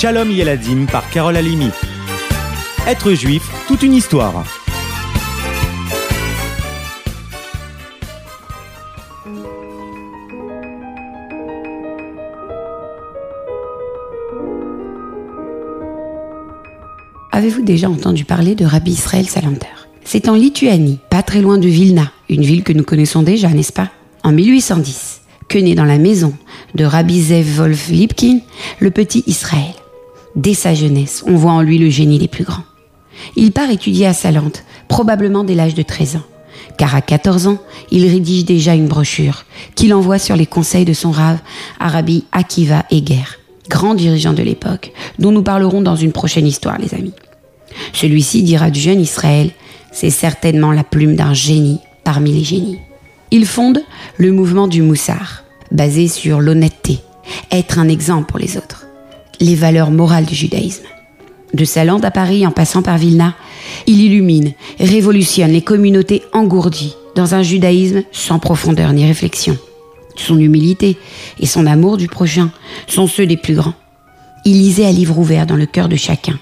Shalom Yeladim par Carole Alimi. Être juif, toute une histoire. Avez-vous déjà entendu parler de Rabbi Israël Salanter? C'est en Lituanie, pas très loin de Vilna, une ville que nous connaissons déjà, n'est-ce pas? En 1810, que naît dans la maison de Rabbi Zev Wolf Lipkin le petit Israël. Dès sa jeunesse, on voit en lui le génie des plus grands. Il part étudier à Salante, probablement dès l'âge de 13 ans, car à 14 ans, il rédige déjà une brochure qu'il envoie sur les conseils de son rave, Rabbi Akiva Eger, grand dirigeant de l'époque, dont nous parlerons dans une prochaine histoire, les amis. Celui-ci dira du jeune Israël, c'est certainement la plume d'un génie parmi les génies. Il fonde le mouvement du Moussard, basé sur l'honnêteté, être un exemple pour les autres, les valeurs morales du judaïsme. De Salande à Paris en passant par Vilna, il illumine, révolutionne les communautés engourdies dans un judaïsme sans profondeur ni réflexion. Son humilité et son amour du prochain sont ceux des plus grands. Il lisait à livre ouvert dans le cœur de chacun.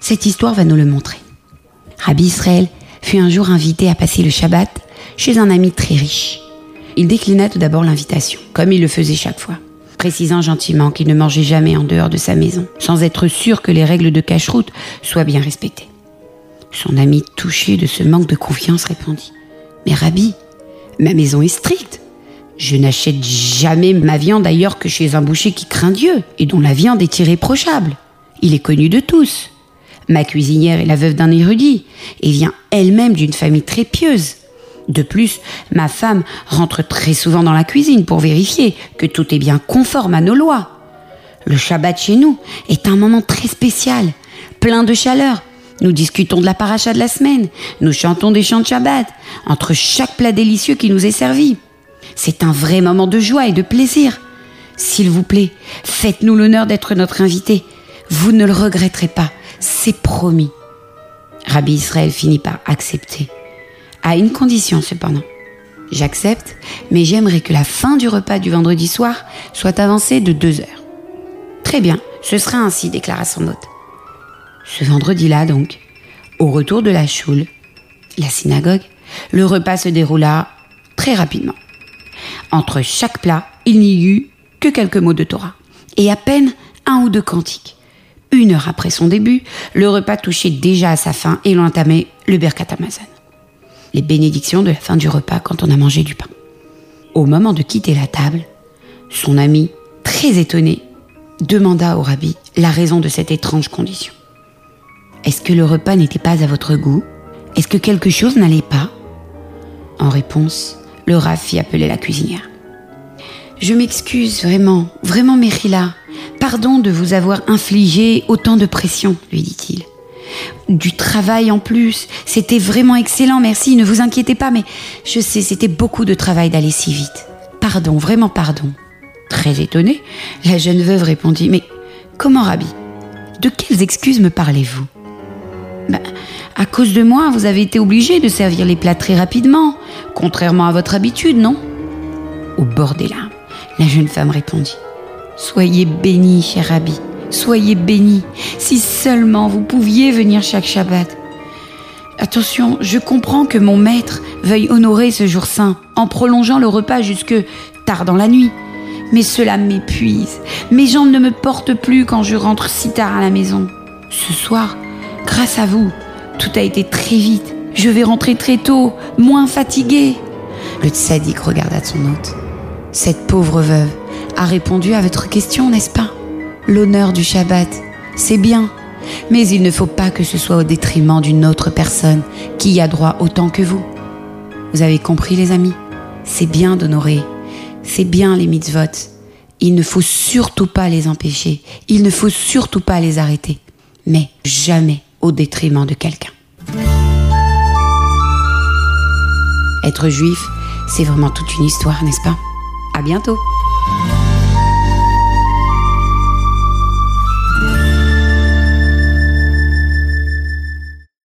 Cette histoire va nous le montrer. Rabbi Israël fut un jour invité à passer le Shabbat chez un ami très riche. Il déclina tout d'abord l'invitation, comme il le faisait chaque fois, précisant gentiment qu'il ne mangeait jamais en dehors de sa maison, sans être sûr que les règles de cache-route soient bien respectées. Son ami, touché de ce manque de confiance, répondit Mais Rabbi, ma maison est stricte. Je n'achète jamais ma viande ailleurs que chez un boucher qui craint Dieu et dont la viande est irréprochable. Il est connu de tous. Ma cuisinière est la veuve d'un érudit et vient elle-même d'une famille très pieuse. De plus, ma femme rentre très souvent dans la cuisine pour vérifier que tout est bien conforme à nos lois. Le Shabbat chez nous est un moment très spécial, plein de chaleur. Nous discutons de la paracha de la semaine, nous chantons des chants de Shabbat, entre chaque plat délicieux qui nous est servi. C'est un vrai moment de joie et de plaisir. S'il vous plaît, faites-nous l'honneur d'être notre invité. Vous ne le regretterez pas, c'est promis. Rabbi Israël finit par accepter à une condition cependant. J'accepte, mais j'aimerais que la fin du repas du vendredi soir soit avancée de deux heures. Très bien, ce sera ainsi, déclara son hôte. Ce vendredi-là donc, au retour de la choule, la synagogue, le repas se déroula très rapidement. Entre chaque plat, il n'y eut que quelques mots de Torah, et à peine un ou deux cantiques. Une heure après son début, le repas touchait déjà à sa fin et l'entamait le Berkat Amazon les bénédictions de la fin du repas quand on a mangé du pain. Au moment de quitter la table, son ami, très étonné, demanda au rabbi la raison de cette étrange condition. Est-ce que le repas n'était pas à votre goût? Est-ce que quelque chose n'allait pas? En réponse, le rav fit appeler la cuisinière. Je m'excuse vraiment, vraiment Mérila. Pardon de vous avoir infligé autant de pression, lui dit-il du travail en plus. C'était vraiment excellent, merci, ne vous inquiétez pas, mais je sais, c'était beaucoup de travail d'aller si vite. Pardon, vraiment pardon. Très étonnée, la jeune veuve répondit, mais comment, Rabbi De quelles excuses me parlez-vous? Ben, À cause de moi, vous avez été obligé de servir les plats très rapidement, contrairement à votre habitude, non? Au bord des larmes, la jeune femme répondit, Soyez béni, cher Rabbi. Soyez bénis. Si seulement vous pouviez venir chaque Shabbat. Attention, je comprends que mon maître veuille honorer ce jour saint en prolongeant le repas jusque tard dans la nuit. Mais cela m'épuise. Mes jambes ne me portent plus quand je rentre si tard à la maison. Ce soir, grâce à vous, tout a été très vite. Je vais rentrer très tôt, moins fatiguée. Le tzaddik regarda son hôte. Cette pauvre veuve a répondu à votre question, n'est-ce pas? L'honneur du Shabbat. C'est bien, mais il ne faut pas que ce soit au détriment d'une autre personne qui a droit autant que vous. Vous avez compris les amis? C'est bien d'honorer, c'est bien les mitzvot. Il ne faut surtout pas les empêcher, il ne faut surtout pas les arrêter, mais jamais au détriment de quelqu'un. Être juif, c'est vraiment toute une histoire, n'est-ce pas? À bientôt